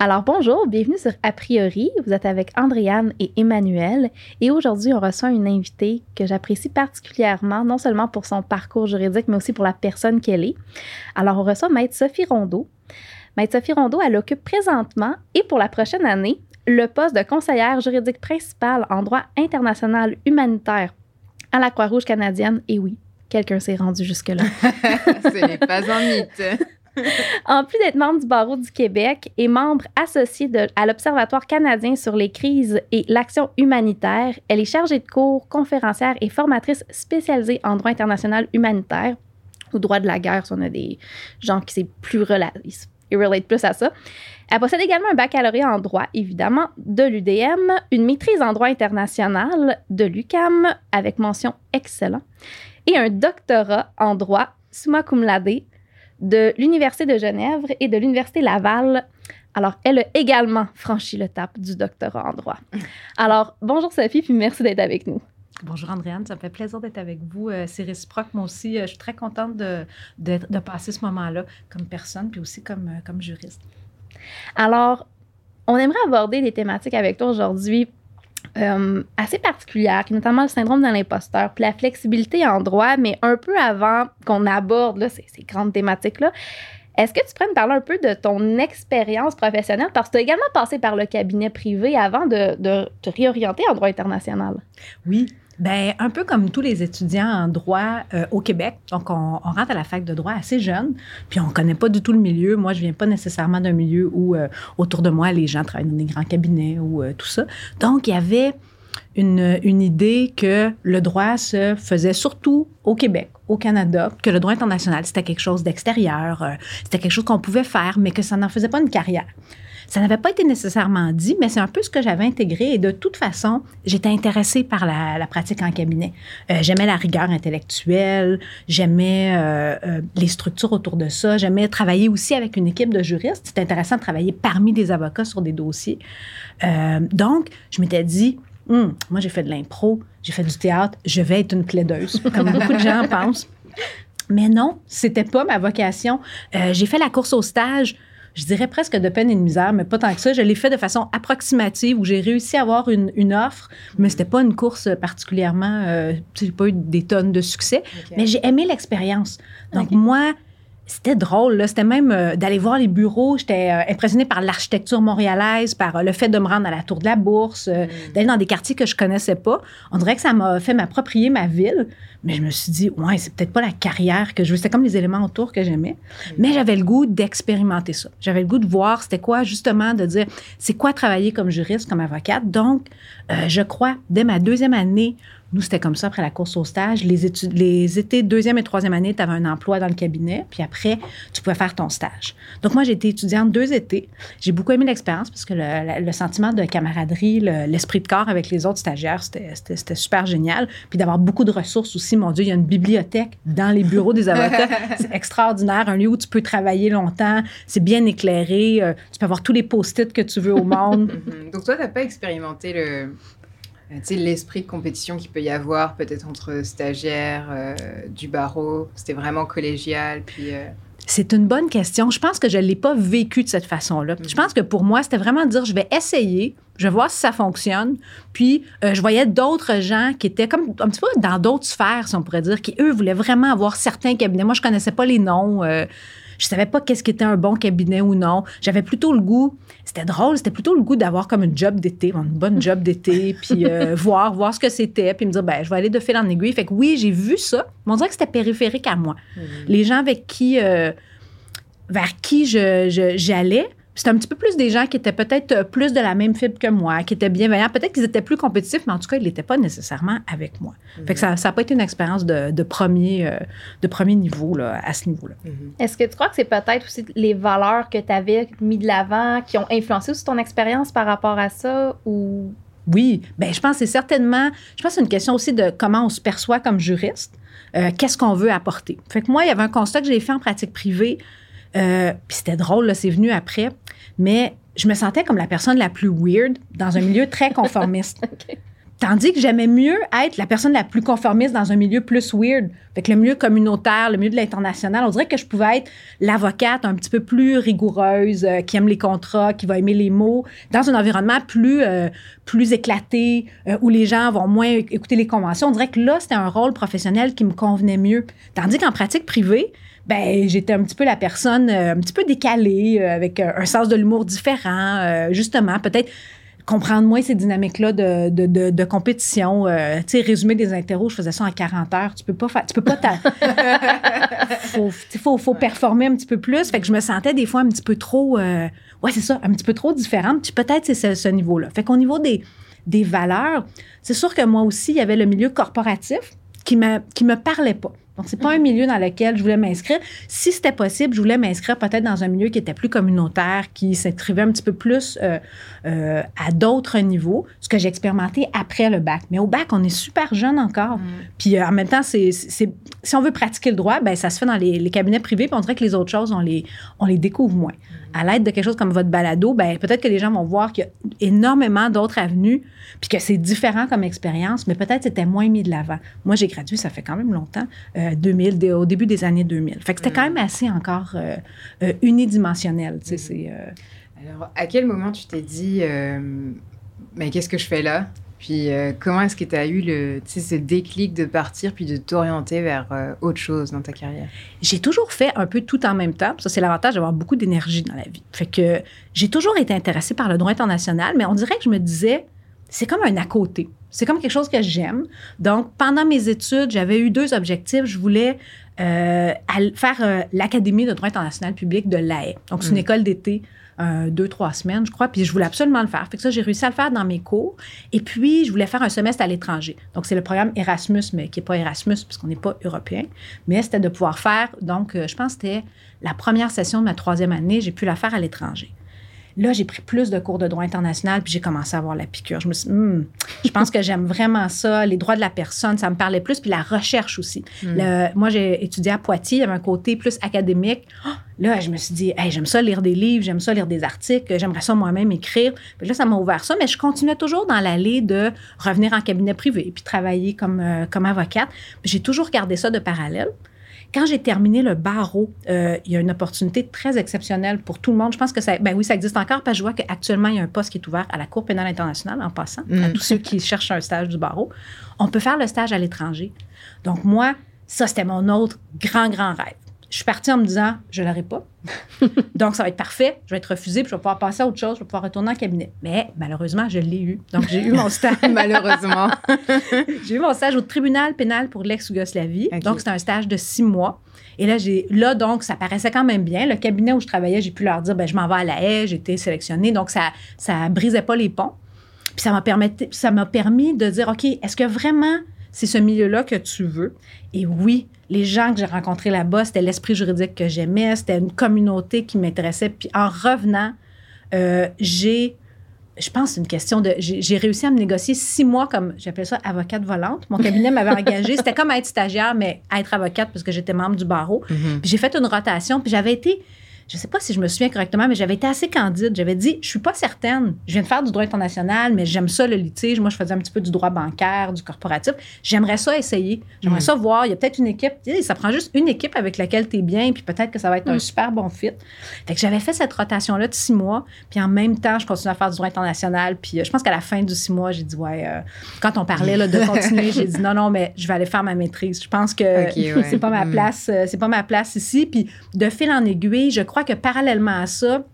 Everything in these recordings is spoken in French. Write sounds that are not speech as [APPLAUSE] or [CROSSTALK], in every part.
Alors bonjour, bienvenue sur A priori. Vous êtes avec Andréane et Emmanuel et aujourd'hui on reçoit une invitée que j'apprécie particulièrement, non seulement pour son parcours juridique, mais aussi pour la personne qu'elle est. Alors on reçoit Maître Sophie Rondeau. Maître Sophie Rondeau, elle occupe présentement et pour la prochaine année le poste de conseillère juridique principale en droit international humanitaire à la Croix-Rouge canadienne. Et oui, quelqu'un s'est rendu jusque-là. [LAUGHS] [LAUGHS] Ce n'est pas un mythe. [LAUGHS] en plus d'être membre du barreau du Québec et membre associé de, à l'Observatoire canadien sur les crises et l'action humanitaire, elle est chargée de cours, conférencière et formatrice spécialisée en droit international humanitaire ou droit de la guerre, si on a des gens qui c'est plus relate plus à ça. Elle possède également un baccalauréat en droit, évidemment, de l'UDM, une maîtrise en droit international de l'UCAM avec mention excellent et un doctorat en droit summa cum laude de l'Université de Genève et de l'Université Laval. Alors, elle a également franchi le tap du doctorat en droit. Alors, bonjour Sophie, puis merci d'être avec nous. Bonjour Andréane, ça me fait plaisir d'être avec vous. Euh, c'est réciproque, moi aussi. Euh, je suis très contente de, de, passer ce moment-là comme personne, puis aussi comme, euh, comme juriste. Alors, on aimerait aborder des thématiques avec toi aujourd'hui euh, assez particulière, qui est notamment le syndrome de l'imposteur, puis la flexibilité en droit, mais un peu avant qu'on aborde là, ces, grandes thématiques-là. Est-ce que tu pourrais me parler un peu de ton expérience professionnelle? Parce que tu as également passé par le cabinet privé avant de, de te réorienter en droit international. Oui, ben, un peu comme tous les étudiants en droit euh, au Québec. Donc, on, rentre à la fac de droit assez jeune, puis on connaît pas du tout le milieu. Moi, je viens pas nécessairement d'un milieu où euh, autour de moi, les gens travaillent dans des grands cabinets ou euh, tout ça. Donc, il y avait une, une, idée que le droit se faisait surtout au Québec, au Canada, que le droit international, c'était quelque chose d'extérieur, c'était quelque chose qu'on pouvait faire, mais que ça n'en faisait pas une carrière. Ça n'avait pas été nécessairement dit, mais c'est un peu ce que j'avais intégré. Et de toute façon, j'étais intéressée par la, pratique en cabinet. Euh, j'aimais la rigueur intellectuelle, j'aimais euh, euh, les structures autour de ça, j'aimais travailler aussi avec une équipe de juristes. C'était intéressant de travailler parmi des avocats sur des dossiers. donc, je m'étais dit, hum, moi, j'ai fait de l'impro, j'ai fait du théâtre, je vais être une plaideuse, [LAUGHS] comme beaucoup de gens pensent. Mais non, c'était pas ma vocation. j'ai fait la course au stage je dirais presque de peine et de misère, mais pas tant que ça. Je l'ai fait de façon approximative où j'ai réussi à avoir une, une offre, mais c'était pas une course particulièrement. Euh, j'ai pas eu des tonnes de succès, mais j'ai aimé l'expérience. Donc, moi, c'était drôle. C'était même euh, d'aller voir les bureaux. J'étais euh, impressionnée par l'architecture montréalaise, par euh, le fait de me rendre à la Tour de la Bourse, mm. d'aller dans des quartiers que je connaissais pas. On dirait que ça m'a fait m'approprier ma ville. Mais je me suis dit, ouais, c'est peut-être pas la carrière que je veux. C'était comme les éléments autour que j'aimais. Mm. Mais j'avais le goût d'expérimenter ça. J'avais le goût de voir c'était quoi, justement, de dire, c'est quoi travailler comme juriste, comme avocate. Donc, je crois, dès ma deuxième année, nous, c'était comme ça après la course au stage. Les, études, les étés deuxième et troisième année, tu avais un emploi dans le cabinet, puis après, tu pouvais faire ton stage. Donc, moi, j'ai été étudiante deux étés. J'ai beaucoup aimé l'expérience parce que le, sentiment de camaraderie, l'esprit de corps avec les autres stagiaires, c'était super génial. Puis d'avoir beaucoup de ressources aussi. Mon Dieu, il y a une bibliothèque dans les bureaux des avocats. [LAUGHS] C'est extraordinaire. Un lieu où tu peux travailler longtemps. C'est bien éclairé. Euh, tu peux avoir tous les post-it que tu veux au monde. [LAUGHS] Donc, toi, tu n'as pas expérimenté le tu sais, l'esprit de compétition qu'il peut y avoir peut-être entre stagiaires euh, du barreau, c'était vraiment collégial, puis... Euh, c'est une bonne question. Je pense que je ne l'ai pas vécu de cette façon-là. Je pense que pour moi, c'était vraiment de dire, je vais essayer, je vais voir si ça fonctionne. Puis, je voyais d'autres gens qui étaient comme un petit peu dans d'autres sphères, si on pourrait dire, qui, eux, voulaient vraiment avoir certains cabinets. Moi, je connaissais pas les noms. Je savais pas qu'est-ce qui était un bon cabinet ou non. J'avais plutôt le goût, c'était drôle, c'était plutôt le goût d'avoir comme une job d'été, une bonne job d'été, [LAUGHS] puis euh, voir, voir ce que c'était, puis me dire, ben, je vais aller de fil en aiguille. Fait que oui, j'ai vu ça, mais on dirait que c'était périphérique à moi. Mmh. Les gens avec qui, euh, vers qui j'allais, je, c'était un petit peu plus des gens qui étaient peut-être euh, plus de la même fibre que moi, qui étaient bienveillants. Peut-être qu'ils étaient plus compétitifs, mais en tout cas, ils n'étaient pas nécessairement avec moi. Fait que ça n'a pas été une expérience de, premier, euh, de premier niveau là, à ce niveau-là. Mm-hmm. Est-ce que tu crois que c'est peut-être aussi les valeurs que tu avais mis de l'avant qui ont influencé aussi ton expérience par rapport à ça ou? Oui, ben je pense que c'est certainement, je pense c'est une question aussi de comment on se perçoit comme juriste, euh, qu'est-ce qu'on veut apporter. Fait que moi, il y avait un constat que j'ai fait en pratique privée, puis c'était drôle, c'est venu après mais je me sentais comme la personne la plus weird dans un milieu très conformiste. [LAUGHS] Tandis que j'aimais mieux être la personne la plus conformiste dans un milieu plus weird. Fait que le milieu communautaire, le milieu de l'international, on dirait que je pouvais être l'avocate un petit peu plus rigoureuse, euh, qui aime les contrats, qui va aimer les mots, dans un environnement plus, euh, plus éclaté, euh, où les gens vont moins écouter les conventions. On dirait que là, c'était un rôle professionnel qui me convenait mieux. Tandis qu'en pratique privée, ben j'étais un petit peu la personne un petit peu décalée, avec un sens de l'humour différent, justement, peut-être comprendre moins ces dynamiques-là de, de, de, compétition. Euh, tu sais, résumer des interros, je faisais ça en 40 heures. Tu peux pas faire, tu peux pas [LAUGHS] faut, faut, faut performer un petit peu plus. Fait que je me sentais des fois un petit peu trop, euh, ouais, c'est ça, un petit peu trop différente. Puis peut-être c'est ce, ce niveau-là. Fait qu'au niveau des, des valeurs, c'est sûr que moi aussi, il y avait le milieu corporatif qui me, qui me parlait pas. Donc, c'est pas un milieu dans lequel je voulais m'inscrire. Si c'était possible, je voulais m'inscrire peut-être dans un milieu qui était plus communautaire, qui s'inscrivait un petit peu plus euh, euh, à d'autres niveaux, ce que j'ai expérimenté après le bac. Mais au bac, on est super jeune encore. Mm. Puis euh, en même temps, c'est, si on veut pratiquer le droit, ben ça se fait dans les, cabinets privés, puis on dirait que les autres choses, on les, on les découvre moins. Mm. À l'aide de quelque chose comme votre balado, ben peut-être que les gens vont voir qu'il y a énormément d'autres avenues, puis que c'est différent comme expérience, mais peut-être c'était moins mis de l'avant. Moi, j'ai gradué, ça fait quand même longtemps. 2000, au début des années 2000. Fait que c'était quand mm. même assez encore euh, euh, unidimensionnel. Mm. Alors, à quel moment tu t'es dit, mais qu'est-ce que je fais là? Puis comment est-ce que tu as eu le, ce déclic de partir puis de t'orienter vers autre chose dans ta carrière? J'ai toujours fait un peu tout en même temps. Ça, c'est l'avantage d'avoir beaucoup d'énergie dans la vie. Fait que j'ai toujours été intéressée par le droit international, mais on dirait que je me disais, c'est comme un à côté. C'est comme quelque chose que j'aime. Donc, pendant mes études, j'avais eu deux objectifs. Je voulais euh, faire euh, l'Académie de droit international public de l'AE. Donc, c'est une mm. école d'été, euh, deux, trois semaines, je crois. Puis, je voulais absolument le faire. Fait que ça, j'ai réussi à le faire dans mes cours. Et puis, je voulais faire un semestre à l'étranger. Donc, c'est le programme Erasmus, mais qui n'est pas Erasmus, puisqu'on n'est pas européen. Mais c'était de pouvoir faire, donc, je pense que c'était la première session de ma troisième année. J'ai pu la faire à l'étranger. Là, j'ai pris plus de cours de droit international, puis j'ai commencé à avoir la piqûre. Je me suis hmm, je pense que j'aime vraiment ça. Les droits de la personne, ça me parlait plus, puis la recherche aussi. Hmm. moi, j'ai étudié à Poitiers, il y avait un côté plus académique. Ah, là, je me suis dit, hey, j'aime ça lire des livres, j'aime ça lire des articles, j'aimerais ça moi-même écrire. Puis là, ça m'a ouvert ça, mais je continuais toujours dans l'allée de revenir en cabinet privé, puis travailler comme, euh, comme avocate. J'ai toujours gardé ça de parallèle. Quand j'ai terminé le barreau, euh, il y a une opportunité très exceptionnelle pour tout le monde. Je pense que ça, ben oui, ça existe encore parce que je vois qu'actuellement, il y a un poste qui est ouvert à la Cour pénale internationale en passant, à mm. tous ceux qui cherchent un stage du barreau. On peut faire le stage à l'étranger. Donc, moi, ça, c'était mon autre grand, grand rêve je suis partie en me disant, je ne l'aurai pas. [LAUGHS] Donc, ça va être parfait. Je vais être refusée, puis je vais pouvoir passer à autre chose, je vais pouvoir retourner en cabinet. Mais malheureusement, je l'ai eu. Donc, j'ai eu mon [LAUGHS] stage. malheureusement. [LAUGHS] j'ai eu mon stage au tribunal pénal pour l'ex-Yougoslavie. Donc, c'était un stage de six mois. Et là, j'ai, là, donc, ça paraissait quand même bien. Le cabinet où je travaillais, j'ai pu leur dire, ben, je m'en vais à la haie, j'ai été sélectionnée. Donc, ça, ça brisait pas les ponts. Puis ça m'a, permis, ça m'a permis de dire, OK, est-ce que vraiment c'est ce milieu-là que tu veux? Et oui, les gens que j'ai rencontrés là-bas, c'était l'esprit juridique que j'aimais, c'était une communauté qui m'intéressait. Puis en revenant, euh, j'ai, je pense, une question de, j'ai réussi à me négocier six mois comme, j'appelle ça avocate volante. Mon cabinet m'avait [LAUGHS] engagé. C'était comme être stagiaire, mais être avocate parce que j'étais membre du barreau. Mm-hmm. Puis j'ai fait une rotation, puis j'avais été je ne sais pas si je me souviens correctement, mais j'avais été assez candide. J'avais dit, je suis pas certaine. Je viens de faire du droit international, mais j'aime ça le litige. Moi, je faisais un petit peu du droit bancaire, du corporatif. J'aimerais ça essayer. J'aimerais mm. ça voir. Il y a peut-être une équipe. Ça prend juste une équipe avec laquelle tu es bien, puis peut-être que ça va être un mm. super bon fit. Fait que j'avais fait cette rotation-là de six mois, puis en même temps, je continuais à faire du droit international. Puis euh, je pense qu'à la fin du six mois, j'ai dit, ouais, euh, quand on parlait là, de continuer, j'ai dit, non, non, mais je vais aller faire ma maîtrise. Je pense que [LAUGHS] c'est pas ma mm. place, euh, c'est pas ma place ici. Puis de fil en aiguille, je crois que parallèlement à ça,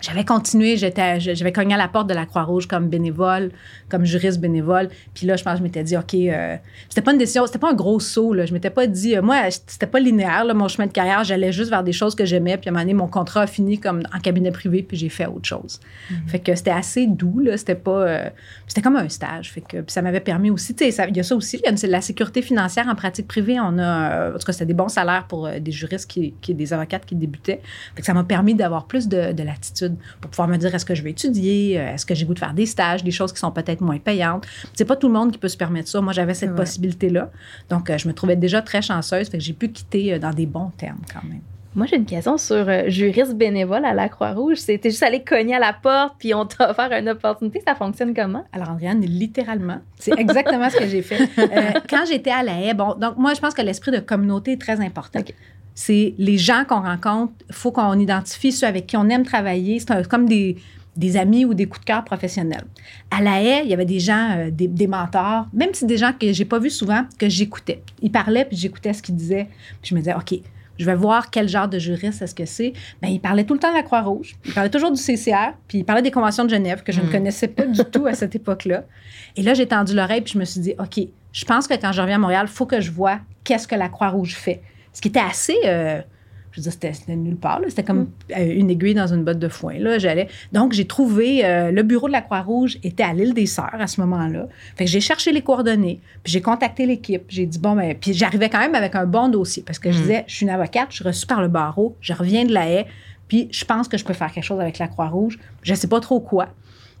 j'avais continué, j'étais, j'avais cogné à la porte de la Croix-Rouge comme bénévole, comme juriste bénévole. Puis là, je pense que je m'étais dit, OK, euh, c'était pas une décision, c'était pas un gros saut. Là. Je m'étais pas dit, euh, moi, c'était pas linéaire, là, mon chemin de carrière. J'allais juste vers des choses que j'aimais. Puis à un moment donné, mon contrat a fini comme en cabinet privé, puis j'ai fait autre chose. Mm-hmm. Fait que c'était assez doux, là. C'était pas. Euh, c'était comme un stage. Fait que puis ça m'avait permis aussi, tu sais, il y a ça aussi, il y a la sécurité financière en pratique privée. On a, en tout cas, c'était des bons salaires pour des juristes qui, qui, des avocates qui débutaient. Fait que ça m'a permis d'avoir plus de, de latitude pour pouvoir me dire est-ce que je vais étudier, est-ce que j'ai goût de faire des stages, des choses qui sont peut-être moins payantes? C'est pas tout le monde qui peut se permettre ça. Moi, j'avais cette possibilité-là. Donc, euh, je me trouvais déjà très chanceuse, fait que j'ai pu quitter euh, dans des bons termes quand même. Moi, j'ai une question sur euh, juriste bénévole à la Croix-Rouge. C'était juste aller cogner à la porte, puis on t'a offert une opportunité. Ça fonctionne comment? Alors, Andréane, littéralement, c'est exactement ce que j'ai fait. [LAUGHS] Euh, quand j'étais à la haie, bon, donc moi, je pense que l'esprit de communauté est très important. C'est les gens qu'on rencontre, il faut qu'on identifie ceux avec qui on aime travailler. C'est comme des, des amis ou des coups de cœur professionnels. À la haie, il y avait des gens, euh, des, des, mentors, même si des gens que j'ai pas vus souvent, que j'écoutais. Ils parlaient, puis j'écoutais ce qu'ils disaient. Puis je me disais, OK, je vais voir quel genre de juriste est-ce que c'est. Bien, il parlait tout le temps de la Croix-Rouge. Il parlait toujours du CCR, puis il parlait des conventions de Genève que je ne hmm. connaissais pas du tout à cette époque-là. Et là, j'ai tendu l'oreille, puis je me suis dit, OK, je pense que quand je reviens à Montréal, il faut que je vois qu'est-ce que la Croix-Rouge fait. Ce qui était assez... Euh, je veux dire, c'était nulle part. C'était comme mm. euh, une aiguille dans une botte de foin. Là, j'allais. Donc, j'ai trouvé euh, le bureau de la Croix-Rouge était à l'île des Sœurs à ce moment-là. Fait que j'ai cherché les coordonnées, puis j'ai contacté l'équipe. J'ai dit bon, ben, puis j'arrivais quand même avec un bon dossier parce que je mm. disais, je suis une avocate, je suis reçue par le barreau, je reviens de la haie, puis je pense que je peux faire quelque chose avec la Croix-Rouge. Je sais pas trop quoi.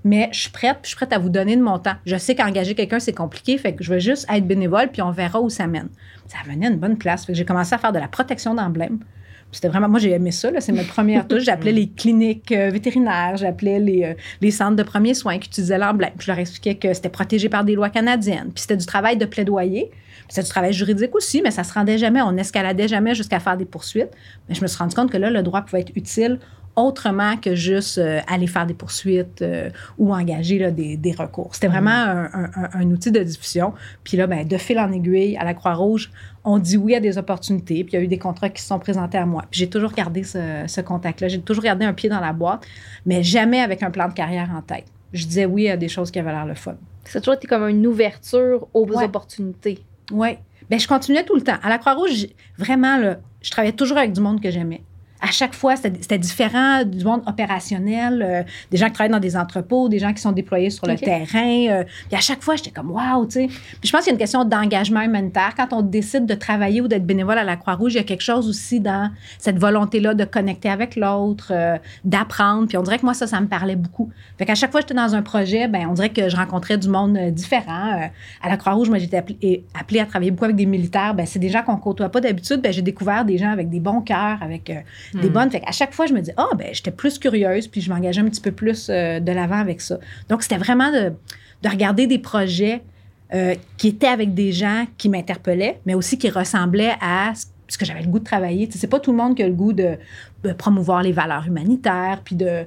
Mais je suis prête, je suis prête à vous donner de mon temps. Je sais qu'engager quelqu'un, c'est compliqué, fait que je veux juste être bénévole, puis on verra où ça mène. Ça venait à une bonne place. Fait que j'ai commencé à faire de la protection d'emblèmes. C'était vraiment, moi, j'ai aimé ça. C'est ma première touche. J'appelais les cliniques euh, vétérinaires, j'appelais les, euh, les, centres de premiers soins qui utilisaient l'emblème. je leur expliquais que c'était protégé par des lois canadiennes. Puis c'était du travail de plaidoyer. C'était du travail juridique aussi, mais ça se rendait jamais. On n'escaladait jamais jusqu'à faire des poursuites. Mais je me suis rendu compte que là, le droit pouvait être utile autrement que juste euh, aller faire des poursuites ou engager des, des, recours. C'était vraiment mm. un, un, outil de diffusion. Puis là, ben, de fil en aiguille, à la Croix-Rouge, on dit oui à des opportunités, puis il y a eu des contrats qui se sont présentés à moi. Puis j'ai toujours gardé ce, contact-là. J'ai toujours gardé un pied dans la boîte, mais jamais avec un plan de carrière en tête. Je disais oui à des choses qui avaient l'air le fun. Ça a toujours été comme une ouverture aux opportunités. Oui. Bien, je continuais tout le temps. À la Croix-Rouge, vraiment, là, je travaillais toujours avec du monde que j'aimais à chaque fois, c'était différent du monde opérationnel, euh, des gens qui travaillent dans des entrepôts, des gens qui sont déployés sur le terrain. Euh, puis à chaque fois, j'étais comme waouh, tu sais. Puis je pense qu'il y a une question d'engagement humanitaire. Quand on décide de travailler ou d'être bénévole à la Croix-Rouge, il y a quelque chose aussi dans cette volonté-là de connecter avec l'autre, euh, d'apprendre. Puis on dirait que moi, ça, ça me parlait beaucoup. Fait qu'à chaque fois que j'étais dans un projet, ben on dirait que je rencontrais du monde différent. à la Croix-Rouge, moi, j'étais appelée, appelée, à travailler beaucoup avec des militaires. Ben c'est des gens qu'on côtoie pas d'habitude. Ben j'ai découvert des gens avec des bons cœurs, avec des hmm. bonnes. Fait à chaque fois, je me dis, ah, oh, ben, j'étais plus curieuse, puis je m'engageais un petit peu plus euh, de l'avant avec ça. Donc, c'était vraiment de, de, regarder des projets euh, qui étaient avec des gens qui m'interpellaient, mais aussi qui ressemblaient à ce que j'avais le goût de travailler. c'est pas tout le monde qui a le goût de, de promouvoir les valeurs humanitaires, puis de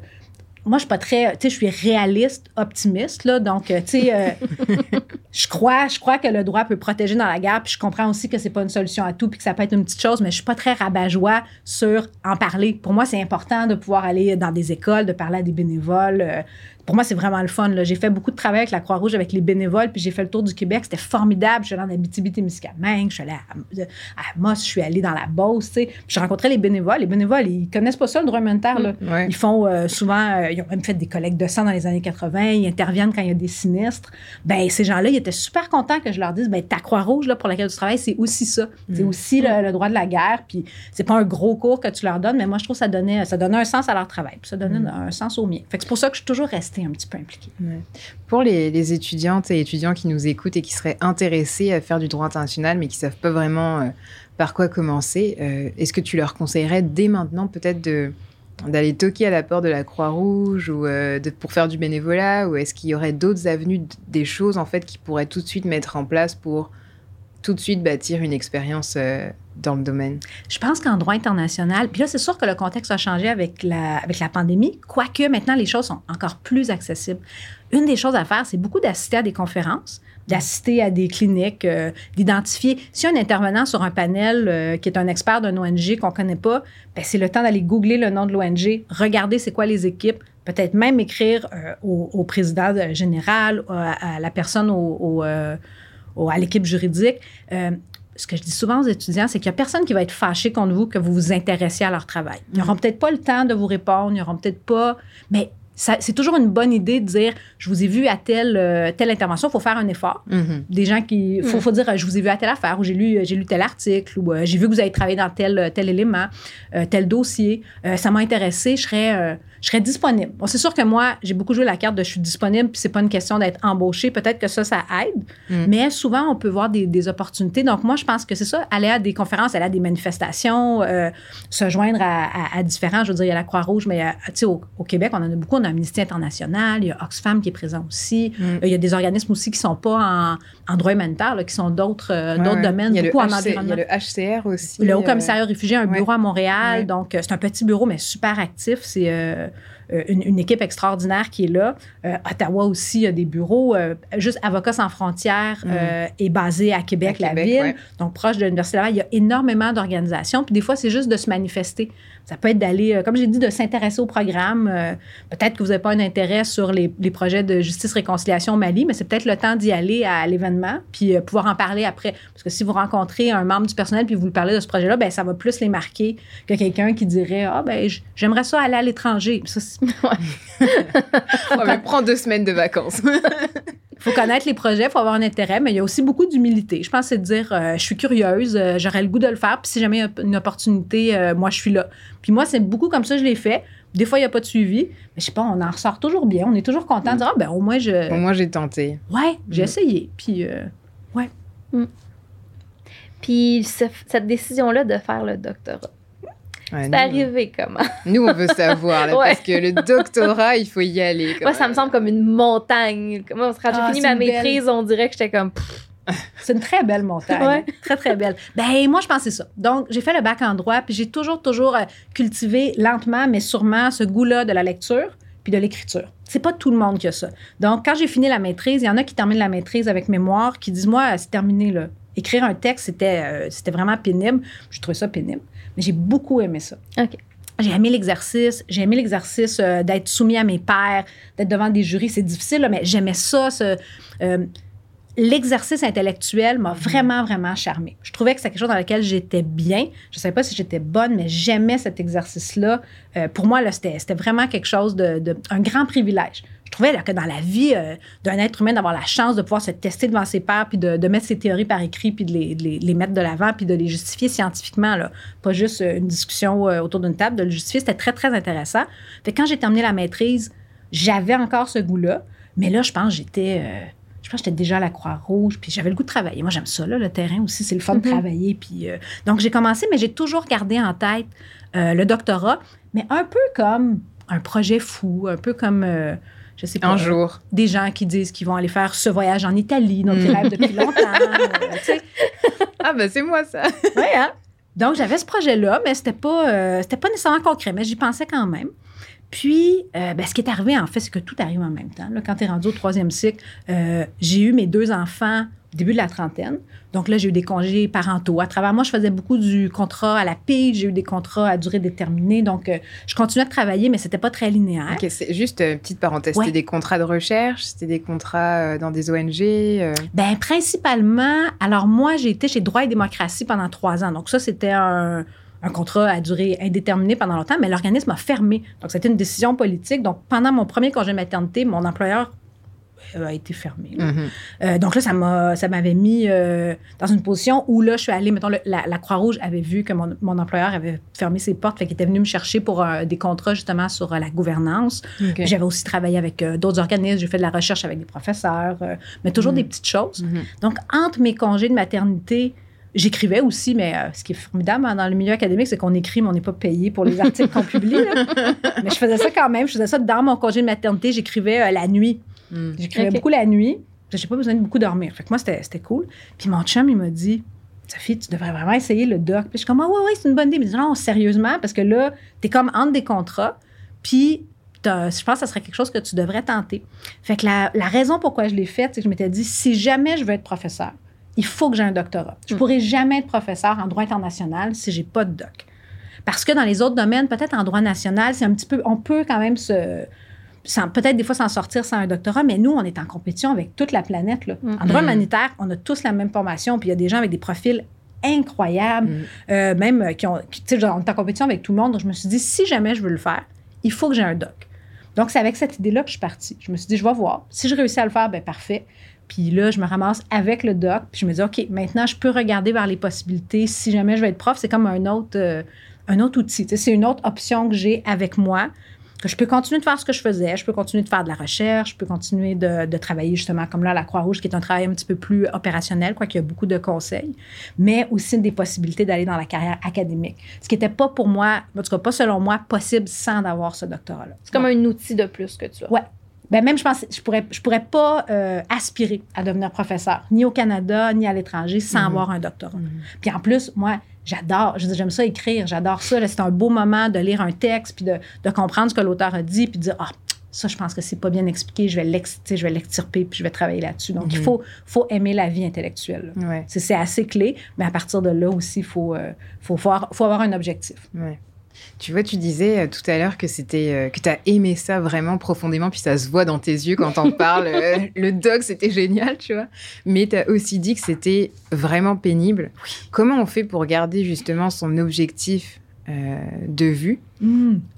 moi, je suis pas très, tu sais, je suis réaliste, optimiste, là. Donc, euh, tu sais, euh, [LAUGHS] je crois, je crois que le droit peut protéger dans la guerre. Puis je comprends aussi que c'est pas une solution à tout, puis que ça peut être une petite chose, mais je suis pas très rabat-joie sur en parler. Pour moi, c'est important de pouvoir aller dans des écoles, de parler à des bénévoles, euh, pour moi, c'est vraiment le fun. J'ai fait beaucoup de travail avec la Croix-Rouge, avec les bénévoles, puis j'ai fait le tour du Québec. C'était formidable. Je suis allée en Abitibi-Témiscamingue, je suis allée à, à Moss, je suis allée dans la Beauce, tu sais. je rencontrais les bénévoles. Les bénévoles, ils connaissent pas ça, le droit humanitaire, là. Mm, ils font euh, souvent, euh, ils ont même fait des collectes de sang dans les années 80, ils interviennent quand il y a des sinistres. Ben ces gens-là, ils étaient super contents que je leur dise, ben ta Croix-Rouge, là, pour laquelle tu travailles, c'est aussi ça. C'est mm. aussi le, droit de la guerre, puis c'est pas un gros cours que tu leur donnes, mais moi, je trouve que ça donnait, ça donnait un sens à leur travail, puis ça donnait mm. un sens au mien. Fait que c'est pour ça que je suis toujours restée un petit peu impliquée. Pour les, étudiantes et étudiants qui nous écoutent et qui seraient intéressés à faire du droit international, mais qui savent pas vraiment euh, par quoi commencer, euh, est-ce que tu leur conseillerais dès maintenant peut-être d'aller toquer à la porte de la Croix-Rouge ou euh, de, pour faire du bénévolat ou est-ce qu'il y aurait d'autres avenues, des choses en fait qui pourraient tout de suite mettre en place pour tout de suite bâtir une expérience dans le domaine? Je pense qu'en droit international, puis là, c'est sûr que le contexte a changé avec la, avec la pandémie, quoique maintenant, les choses sont encore plus accessibles. Une des choses à faire, c'est beaucoup d'assister à des conférences, d'assister à des cliniques, euh, d'identifier. Si un intervenant sur un panel euh, qui est un expert d'une ONG qu'on ne connaît pas, ben, c'est le temps d'aller googler le nom de l'ONG, regarder c'est quoi les équipes, peut-être même écrire au, président général, à, la personne au à l'équipe juridique. Euh, ce que je dis souvent aux étudiants, c'est qu'il n'y a personne qui va être fâché contre vous que vous vous intéressiez à leur travail. Ils n'auront peut-être pas le temps de vous répondre, ils n'auront peut-être pas. Mais c'est toujours une bonne idée de dire je vous ai vu à telle, euh, telle intervention, il faut faire un effort. Mm-hmm. Des gens qui. Il faut, faut, dire je vous ai vu à telle affaire, ou j'ai lu, lu tel article, ou euh, j'ai vu que vous avez travaillé dans tel, tel élément, tel dossier. ça m'a intéressé, je serais je serais disponible. Bon, c'est sûr que moi, j'ai beaucoup joué la carte de je suis disponible, puis c'est pas une question d'être embauché. Peut-être que ça, ça aide. Mm. Mais souvent, on peut voir des, des opportunités. Donc, moi, je pense que c'est ça, aller à des conférences, aller à des manifestations, euh, se joindre à, à- à différents, je veux dire, il y a la Croix-Rouge, mais euh, tu sais, au, au Québec, on en a beaucoup. On a Amnesty International, il y a Oxfam qui est présent aussi. Mm. Euh, il y a des organismes aussi qui sont pas en, en droit humanitaire, là, qui sont d'autres euh, Ouais, d'autres ouais. domaines, Il y a le beaucoup en HC environnement. Il y a le HCR aussi. Le Haut Commissariat aux réfugiés a un ouais. bureau à Montréal. Donc, c'est un petit bureau, mais super actif. C'est une, une équipe extraordinaire qui est là. Euh, Ottawa aussi, il y a des bureaux. euh, juste Avocats sans frontières Mm. euh, est basé à Québec, À la Québec, ville. ouais. Donc, proche de l'Université Laval. Il y a énormément d'organisations. Puis des fois, c'est juste de se manifester. Ça peut être d'aller, euh, comme j'ai dit, de s'intéresser au programme. Euh, peut-être que vous n'avez pas un intérêt sur les, les projets de justice-réconciliation au Mali, mais c'est peut-être le temps d'y aller à l'événement, puis euh, pouvoir en parler après. Parce que si vous rencontrez un membre du personnel puis vous lui parlez de ce projet-là, ben ça va plus les marquer que quelqu'un qui dirait Ah, ben j'aimerais ça aller à l'étranger. Ça, [LAUGHS] Ouais, [LAUGHS] prends deux semaines de vacances. [LAUGHS] Il faut connaître les projets, il faut avoir un intérêt, mais il y a aussi beaucoup d'humilité. Je pense que c'est de dire euh, je suis curieuse, euh, j'aurais le goût de le faire, puis si jamais il y a une opportunité, euh, moi je suis là. Puis moi, c'est beaucoup comme ça je l'ai fait. Des fois, il n'y a pas de suivi, mais je sais pas, on en ressort toujours bien. On est toujours content de dire ah ben au moins je. Bon, moi, j'ai tenté. Ouais, j'ai Mm. essayé. Puis euh, Puis ce- cette décision-là de faire le doctorat, Ouais, c'est arrivé comment? Nous, on veut savoir, là, [LAUGHS] Ouais. parce que le doctorat, il faut y aller. Moi, ça me semble comme une montagne. Moi, quand Ah, j'ai fini ma belle- maîtrise, on dirait que j'étais comme... pff, c'est une très belle montagne. Ouais. Très, très belle. Ben, moi, je pensais ça. Donc, j'ai fait le bac en droit, puis j'ai toujours, toujours euh, cultivé lentement, mais sûrement, ce goût-là de la lecture puis de l'écriture. C'est pas tout le monde qui a ça. Donc, quand j'ai fini la maîtrise, il y en a qui terminent la maîtrise avec mémoire, qui disent, moi, c'est terminé, là. Écrire un texte, c'était euh, c'était vraiment pénible. Je trouvais ça pénible. Mais j'ai beaucoup aimé ça. OK. J'ai aimé l'exercice. J'ai aimé l'exercice euh, d'être soumis à mes pairs, d'être devant des jurys. C'est difficile, là, mais j'aimais ça. ce- euh, L'exercice intellectuel m'a vraiment, vraiment charmé. Je trouvais que c'était quelque chose dans lequel j'étais bien. Je ne savais pas si j'étais bonne, mais j'aimais cet exercice-là. Euh, pour moi, là, c'était c'était vraiment quelque chose de, de- un grand privilège. Je trouvais là, que dans la vie euh, d'un être humain, d'avoir la chance de pouvoir se tester devant ses pairs, puis de, de mettre ses théories par écrit, puis de les, de les- les mettre de l'avant, puis de les justifier scientifiquement, là. pas juste euh, une discussion euh, autour d'une table, de le justifier, c'était très, très intéressant. Fait que quand j'ai terminé la maîtrise, j'avais encore ce goût-là, mais là, je pense que j'étais... euh, je pense que j'étais déjà à la Croix-Rouge, puis j'avais le goût de travailler. Moi, j'aime ça, là, le terrain aussi, c'est le fun de Mhm. travailler. Puis, euh, donc, j'ai commencé, mais j'ai toujours gardé en tête euh, le doctorat, mais un peu comme un projet fou, un peu comme, euh, je sais pas, Un jour. des gens qui disent qu'ils vont aller faire ce voyage en Italie, donc ils rêvent depuis longtemps. euh. Ah, bah, c'est moi, ça. Ouais, hein? Donc, j'avais ce projet-là, mais c'était pas, euh, c'était pas nécessairement concret, mais j'y pensais quand même. Puis, euh, ben, ce qui est arrivé, en fait, c'est que tout arrive en même temps. Là, quand tu es rendu au troisième cycle, j'ai eu mes deux enfants début de la trentaine. Donc là, j'ai eu des congés parentaux. À travers moi, je faisais beaucoup du contrat à la paye. J'ai eu des contrats à durée déterminée. Donc, euh, je continuais de travailler, mais c'était pas très linéaire. Ok, c'est juste euh, petite parenthèse. Ouais. C'était des contrats de recherche, c'était des contrats euh, dans des ONG. Ben principalement, alors moi, j'ai été chez Droit et démocratie pendant trois ans. Donc ça, c'était un, un contrat à durée indéterminée pendant longtemps, mais l'organisme a fermé. Donc c'était une décision politique. Donc pendant mon premier congé maternité, mon employeur a été fermé. là. mhm. Euh, donc là, ça m'a, ça m'avait mis euh, dans une position où là, je suis allée, mettons, le- la, la Croix-Rouge avait vu que mon, mon employeur avait fermé ses portes, fait qu'il était venu me chercher pour euh, des contrats justement sur la gouvernance. J'avais aussi travaillé avec d'autres organismes, j'ai fait de la recherche avec des professeurs, mais toujours Mhm. des petites choses. Mhm. Donc, entre mes congés de maternité, j'écrivais aussi, mais euh, ce qui est formidable hein, dans le milieu académique, c'est qu'on écrit, mais on n'est pas payé pour les articles qu'on publie. là. [LAUGHS] mais je faisais ça quand même. Je faisais ça dans mon congé de maternité. J'écrivais euh, la nuit. Mhm. J'écrivais beaucoup la nuit. J'ai pas besoin de beaucoup dormir. Fait que moi, c'était c'était cool. Puis mon chum, il m'a dit Sophie, tu devrais vraiment essayer le doc. Puis je suis comme, ah, ouais, ouais, c'est une bonne idée. Mais non, sérieusement, parce que là, t'es comme entre des contrats. Puis t'as- je pense que ça serait quelque chose que tu devrais tenter. Fait que la, la raison pourquoi je l'ai faite, c'est que je m'étais dit, si jamais je veux être professeur, il faut que j'ai un doctorat. Je Mm. pourrais jamais être professeur en droit international si j'ai pas de doc. Parce que dans les autres domaines, peut-être en droit national, c'est un petit peu, on peut quand même se, peut-être des fois s'en sortir sans un doctorat, mais nous, on est en compétition avec toute la planète. Là. En droit Mhm. humanitaire, on a tous la même formation, puis il y a des gens avec des profils incroyables, euh, même euh, qui ont, qui, tu sais, on est en compétition avec tout le monde. Donc, je me suis dit, si jamais je veux le faire, il faut que j'ai un doc. Donc, c'est avec cette idée-là que je suis partie. Je me suis dit, je vais voir. Si je réussis à le faire, ben parfait. Puis là, je me ramasse avec le doc. Puis je me dis, OK, maintenant, je peux regarder vers les possibilités. Si jamais je veux être prof, c'est comme un autre, euh, un autre outil. C'est une autre option que j'ai avec moi que je peux continuer de faire ce que je faisais, je peux continuer de faire de la recherche, je peux continuer de, de travailler justement comme là à la Croix-Rouge, qui est un travail un petit peu plus opérationnel, quoi qu'il y a beaucoup de conseils, mais aussi des possibilités d'aller dans la carrière académique. Ce qui n'était pas pour moi, en tout cas pas selon moi, possible sans avoir ce doctorat-là. C'est comme un outil de plus que tu as. Ouais. Ben même, je pense, je pourrais, je pourrais pas euh, aspirer à devenir professeur, ni au Canada, ni à l'étranger, sans Mhm. avoir un doctorat. Puis en plus, moi, j'adore, j'aime ça écrire, j'adore ça. C'est un beau moment de lire un texte, puis de, de comprendre ce que l'auteur a dit, puis de dire, ah, ça, je pense que c'est pas bien expliqué, je vais l'ex- tu sais, je vais l'extirper, puis je vais travailler là-dessus. Donc, il Mhm. faut, faut aimer la vie intellectuelle. Ouais, C'est c'est assez clé, mais à partir de là aussi, il faut, euh, faut, faut avoir, faut avoir un objectif. ouais. Tu vois, tu disais euh, tout à l'heure que c'était euh, que tu as aimé ça vraiment profondément, puis ça se voit dans tes yeux quand t'en [LAUGHS] parles. euh, le doc, c'était génial, tu vois. Mais tu as aussi dit que c'était vraiment pénible. Comment on fait pour garder justement son objectif euh, de vue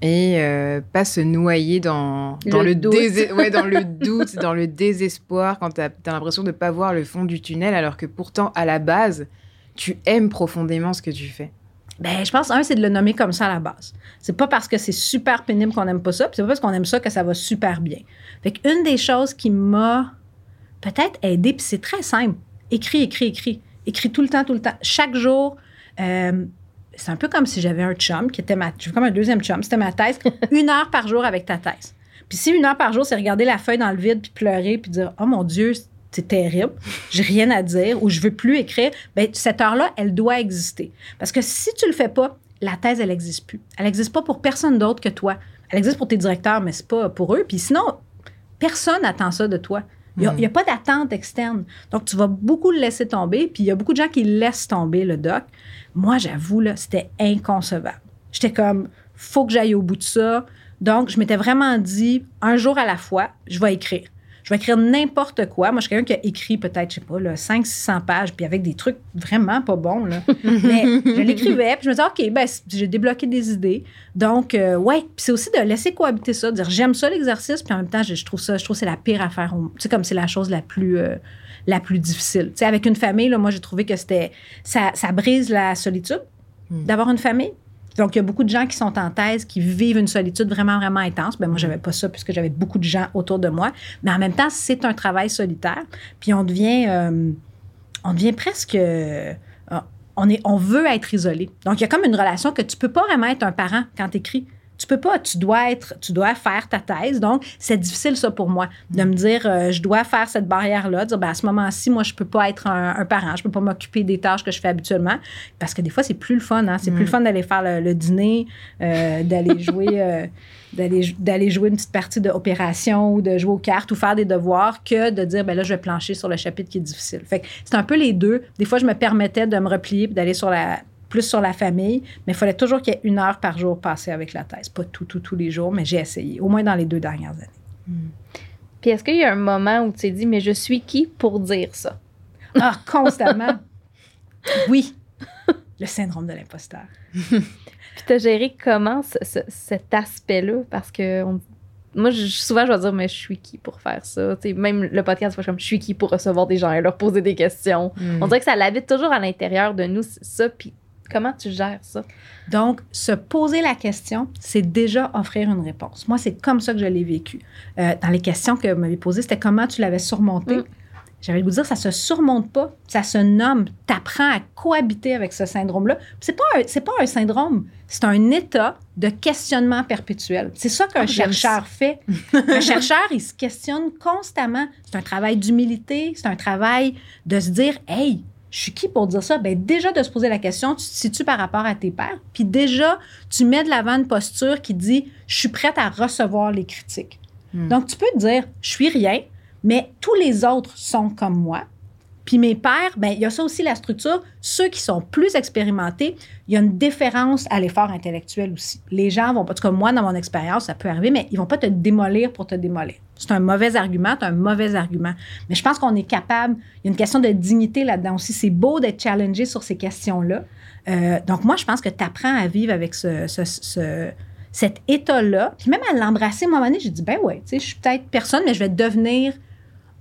et euh, pas se noyer dans, dans Le le, doute. ouais, dans le [LAUGHS] doute, dans le désespoir, quand tu as, l'impression de ne pas voir le fond du tunnel, alors que pourtant, à la base, tu aimes profondément ce que tu fais? Ben, je pense, un, c'est de le nommer comme ça à la base. C'est pas parce que c'est super pénible qu'on n'aime pas ça, puis c'est pas parce qu'on aime ça que ça va super bien. Fait qu'une des choses qui m'a peut-être aidé, puis c'est très simple, écris, écris, écris. Écris tout le temps, tout le temps. Chaque jour, euh, c'est un peu comme si j'avais un chum qui était ma. J'ai comme un deuxième chum, c'était ma thèse. [LAUGHS] une heure par jour avec ta thèse. Puis si une heure par jour, c'est regarder la feuille dans le vide, puis pleurer, puis dire Oh mon Dieu, c'est terrible, j'ai rien à dire, ou je veux plus écrire, ben cette heure-là, elle doit exister. Parce que si tu le fais pas, la thèse, elle n'existe plus. Elle n'existe pas pour personne d'autre que toi. Elle existe pour tes directeurs, mais c'est pas pour eux. Puis sinon, personne n'attend ça de toi. Il n'y a, y a pas d'attente externe. Donc, tu vas beaucoup le laisser tomber. Puis il y a beaucoup de gens qui laissent tomber le doc. Moi, j'avoue, là, c'était inconcevable. J'étais comme, faut que j'aille au bout de ça. Donc, je m'étais vraiment dit, un jour à la fois, je vais écrire. Je vais écrire n'importe quoi. Moi, je suis quelqu'un qui a écrit peut-être, je sais pas, 500-600 pages, puis avec des trucs vraiment pas bons. Là. [LAUGHS] Mais je l'écrivais, puis je me disais, OK, ben, j'ai débloqué des idées. Donc, euh, ouais, puis c'est aussi de laisser cohabiter ça, de dire, j'aime ça l'exercice, puis en même temps, je, je trouve ça, je trouve que c'est la pire affaire. Tu sais, comme c'est la chose la plus, euh, la plus difficile. Tu sais, avec une famille, là, moi, j'ai trouvé que c'était, ça, ça brise la solitude Mm. d'avoir une famille. Donc, il y a beaucoup de gens qui sont en thèse, qui vivent une solitude vraiment, vraiment intense. Ben, moi, j'avais pas ça puisque j'avais beaucoup de gens autour de moi. Mais en même temps, c'est un travail solitaire. Puis on devient, euh, on devient presque, euh, on, est, on veut être isolé. Donc, il y a comme une relation que tu peux pas vraiment être un parent quand tu écris. Tu peux pas, tu dois être, tu dois faire ta thèse. Donc, c'est difficile ça pour moi de me dire, euh, je dois faire cette barrière-là, de dire, ben, à ce moment-ci, moi, je peux pas être un, un parent, je peux pas m'occuper des tâches que je fais habituellement, parce que des fois, c'est plus le fun. Hein? C'est plus le fun d'aller faire le, le dîner, euh, d'aller jouer, euh, d'aller, d'aller jouer une petite partie d'opération ou de jouer aux cartes ou faire des devoirs que de dire, ben là, je vais plancher sur le chapitre qui est difficile. Fait que c'est un peu les deux. Des fois, je me permettais de me replier et d'aller sur la plus sur la famille, mais il fallait toujours qu'il y ait une heure par jour passée avec la thèse. Pas tout, tout, tous les jours, mais j'ai essayé, au moins dans les deux dernières années. Puis est-ce qu'il y a un moment où tu t'es dit, mais je suis qui pour dire ça? Ah, constamment. [LAUGHS] oui. Le syndrome de l'imposteur. [LAUGHS] Puis t'as géré comment ce- ce- cet aspect-là? Parce que on- moi, je- souvent, je vais dire, mais je suis qui pour faire ça? Même le podcast, je suis comme, je suis qui pour recevoir des gens et leur poser des questions? Mm. On dirait que ça l'habite toujours à l'intérieur de nous, ça. Puis comment tu gères ça? Donc, se poser la question, c'est déjà offrir une réponse. Moi, c'est comme ça que je l'ai vécu. Euh, dans les questions que vous m'avez posées, c'était comment tu l'avais surmonté. Mm. J'avais le goût de dire, ça se surmonte pas, ça se nomme. Tu apprends à cohabiter avec ce syndrome-là. C'est pas un- pas un syndrome, c'est un état de questionnement perpétuel. C'est ça qu'un Ah, chercheur fait. [LAUGHS] un chercheur, il se questionne constamment. C'est un travail d'humilité, c'est un travail de se dire, hey, je suis qui pour dire ça? Ben déjà de se poser la question, tu te situes par rapport à tes pairs, puis déjà, tu mets de l'avant une posture qui dit, je suis prête à recevoir les critiques. Hmm. Donc, tu peux te dire, je suis rien, mais tous les autres sont comme moi. Puis mes pairs, ben il y a ça aussi la structure. Ceux qui sont plus expérimentés, il y a une déférence à l'effort intellectuel aussi. Les gens vont pas, en tout cas moi dans mon expérience, ça peut arriver, mais ils vont pas te démolir pour te démolir. C'est un mauvais argument, c'est un mauvais argument. Mais je pense qu'on est capable. Il y a une question de dignité là-dedans aussi. C'est beau d'être challengé sur ces questions-là. Euh, donc moi, je pense que tu apprends à vivre avec ce, ce- ce- cet état-là. Puis même à l'embrasser, à un moment donné, j'ai dit, ben ouais, tu sais, je suis peut-être personne, mais je vais devenir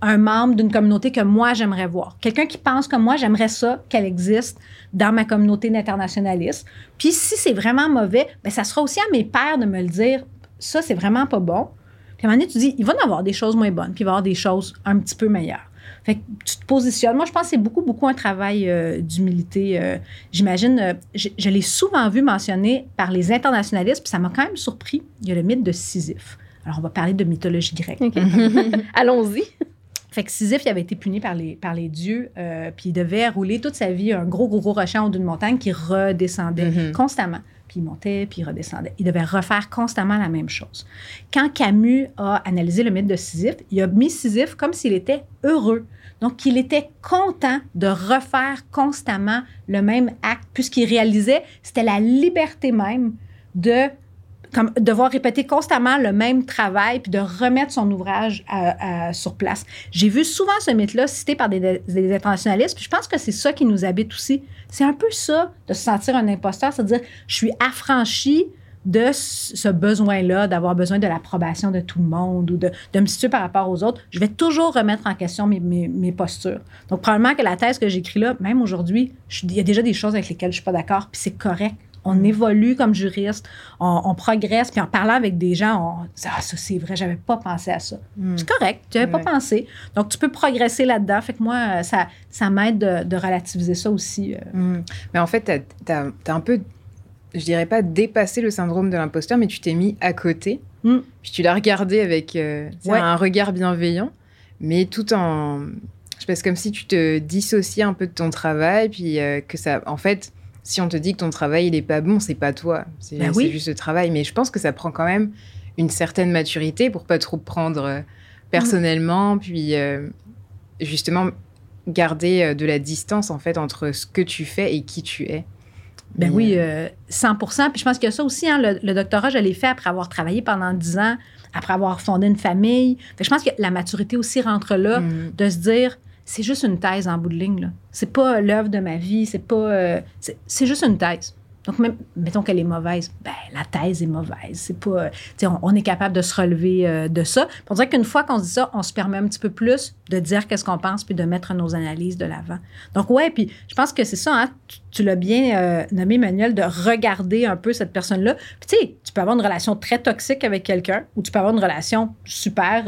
un membre d'une communauté que moi, j'aimerais voir. Quelqu'un qui pense comme moi, j'aimerais ça qu'elle existe dans ma communauté d'internationalistes. Puis si c'est vraiment mauvais, ben ça sera aussi à mes pairs de me le dire. ça, c'est vraiment pas bon. Puis à un moment donné, tu dis, il va y avoir des choses moins bonnes, puis il va y avoir des choses un petit peu meilleures. Fait que tu te positionnes. Moi, je pense que c'est beaucoup, beaucoup un travail euh, d'humilité. Euh, j'imagine, euh, je, l'ai souvent vu mentionné par les internationalistes, puis ça m'a quand même surpris. Il y a le mythe de Sisyphe. Alors, on va parler de mythologie grecque. [LAUGHS] Allons-y. Fait que Sisyphe, il avait été puni par les, par les dieux, euh, puis il devait rouler toute sa vie un gros, gros, gros rocher en haut d'une montagne qui redescendait Mhm. constamment. Puis il montait, puis il redescendait. Il devait refaire constamment la même chose. Quand Camus a analysé le mythe de Sisyphe, il a mis Sisyphe comme s'il était heureux. Donc, il était content de refaire constamment le même acte, puisqu'il réalisait c'était la liberté même de comme devoir répéter constamment le même travail puis de remettre son ouvrage sur place. J'ai vu souvent ce mythe-là cité par des, des puis je pense que c'est ça qui nous habite aussi. C'est un peu ça, de se sentir un imposteur, c'est-à-dire, je suis affranchi de ce besoin-là, d'avoir besoin de l'approbation de tout le monde ou de, de me situer par rapport aux autres. Je vais toujours remettre en question mes, mes- postures. Donc, probablement que la thèse que j'écris là, même aujourd'hui, il y a déjà des choses avec lesquelles je suis pas d'accord, puis c'est correct. On évolue comme juriste, on, on progresse, puis en parlant avec des gens, on dit Ah, ça c'est vrai, j'avais pas pensé à ça. Mm. C'est correct, tu n'avais Ouais. pas pensé. Donc, tu peux progresser là-dedans. Fait que moi, euh, ça, ça m'aide de, de relativiser ça aussi. euh. Mm. Mais en fait, tu as, un peu, je dirais pas dépassé le syndrome de l'imposteur, mais tu t'es mis à côté. Mm. Puis tu l'as regardé avec euh, Ouais. un regard bienveillant, mais tout en. Je c'est comme si tu te dissociais un peu de ton travail, puis euh, que ça. En fait, si on te dit que ton travail, il est pas bon, c'est pas toi. C'est Ben oui. juste le travail. Mais je pense que ça prend quand même une certaine maturité pour pas trop prendre euh, personnellement, puis euh, justement garder euh, de la distance en fait entre ce que tu fais et qui tu es. Ben oui, euh, euh, 100% Puis je pense qu'il y a ça aussi. hein, le, le doctorat, je l'ai fait après avoir travaillé pendant 10 ans, après avoir fondé une famille. Fait que je pense que la maturité aussi rentre là, mm. de se dire, c'est juste une thèse en bout de ligne. C'est pas l'œuvre de ma vie, c'est pas. euh, c'est juste une thèse. Donc, même, mettons qu'elle est mauvaise, ben, la thèse est mauvaise. C'est pas. euh, on, on est capable de se relever euh, de ça. On dirait qu'une fois qu'on se dit ça, on se permet un petit peu plus de dire qu'est-ce qu'on pense puis de mettre nos analyses de l'avant. Donc, ouais, puis je pense que c'est ça, hein, tu, l'as bien euh, nommé, Manuel, de regarder un peu cette personne-là. Puis, tu sais, tu peux avoir une relation très toxique avec quelqu'un ou tu peux avoir une relation super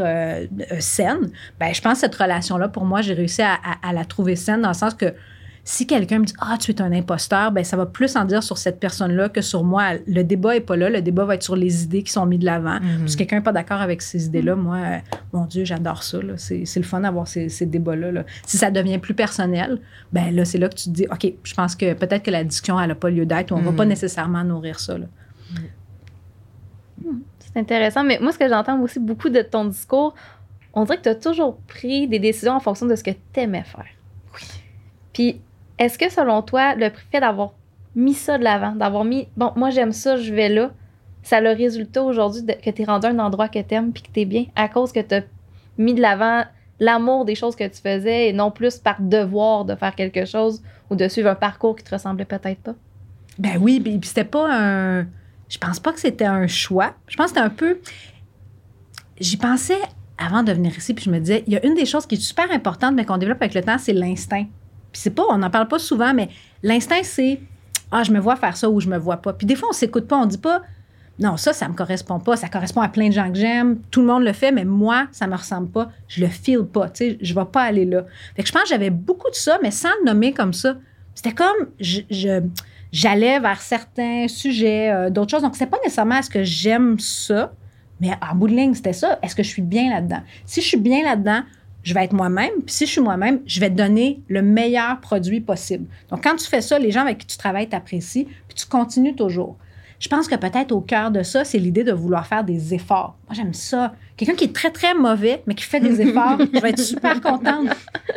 saine. Ben, je pense que cette relation-là, pour moi, j'ai réussi à la trouver saine dans le sens que si quelqu'un me dit Ah, tu es un imposteur, ben ça va plus en dire sur cette personne-là que sur moi. Le débat n'est pas là. Le débat va être sur les idées qui sont mises de l'avant. Mhm. Si quelqu'un n'est pas d'accord avec ces idées-là, moi, euh, mon Dieu, j'adore ça. C'est le fun d'avoir ces, ces débats-là. là. Si ça devient plus personnel, ben là, c'est là que tu te dis OK, je pense que peut-être que la discussion, elle n'a pas lieu d'être ou on ne va Mhm. pas nécessairement nourrir ça. là. C'est intéressant, mais moi, ce que j'entends aussi beaucoup de ton discours, on dirait que tu as toujours pris des décisions en fonction de ce que tu aimais faire. Oui. Puis, est-ce que selon toi, le fait d'avoir mis ça de l'avant, d'avoir mis, bon, moi j'aime ça, je vais là, ça a le résultat aujourd'hui que tu es rendu à un endroit que tu aimes puis que tu es bien à cause que tu as mis de l'avant l'amour des choses que tu faisais et non plus par devoir de faire quelque chose ou de suivre un parcours qui te ressemblait peut-être pas? Ben oui, puis c'était pas un. Je pense pas que c'était un choix. Je pense que c'était un peu. J'y pensais avant de venir ici, puis je me disais, il y a une des choses qui est super importante, mais qu'on développe avec le temps, c'est l'instinct. Puis c'est pas, on n'en parle pas souvent, mais l'instinct, c'est Ah, je me vois faire ça ou je me vois pas. Puis des fois, on s'écoute pas, on dit pas Non, ça, ça me correspond pas. Ça correspond à plein de gens que j'aime. Tout le monde le fait, mais moi, ça me ressemble pas. Je le feel pas. Tu sais, je vais pas aller là. Fait que je pense que j'avais beaucoup de ça, mais sans le nommer comme ça. C'était comme je- j'allais vers certains sujets, euh, d'autres choses. Donc, c'est pas nécessairement est-ce que j'aime ça, mais en bout de ligne, c'était ça. Est-ce que je suis bien là-dedans? Si je suis bien là-dedans, je vais être moi-même. Puis si je suis moi-même, je vais te donner le meilleur produit possible. Donc, quand tu fais ça, les gens avec qui tu travailles t'apprécient, puis tu continues toujours. Je pense que peut-être au cœur de ça, c'est l'idée de vouloir faire des efforts. Moi, j'aime ça. Quelqu'un qui est très, très mauvais, mais qui fait des efforts, je vais être super contente.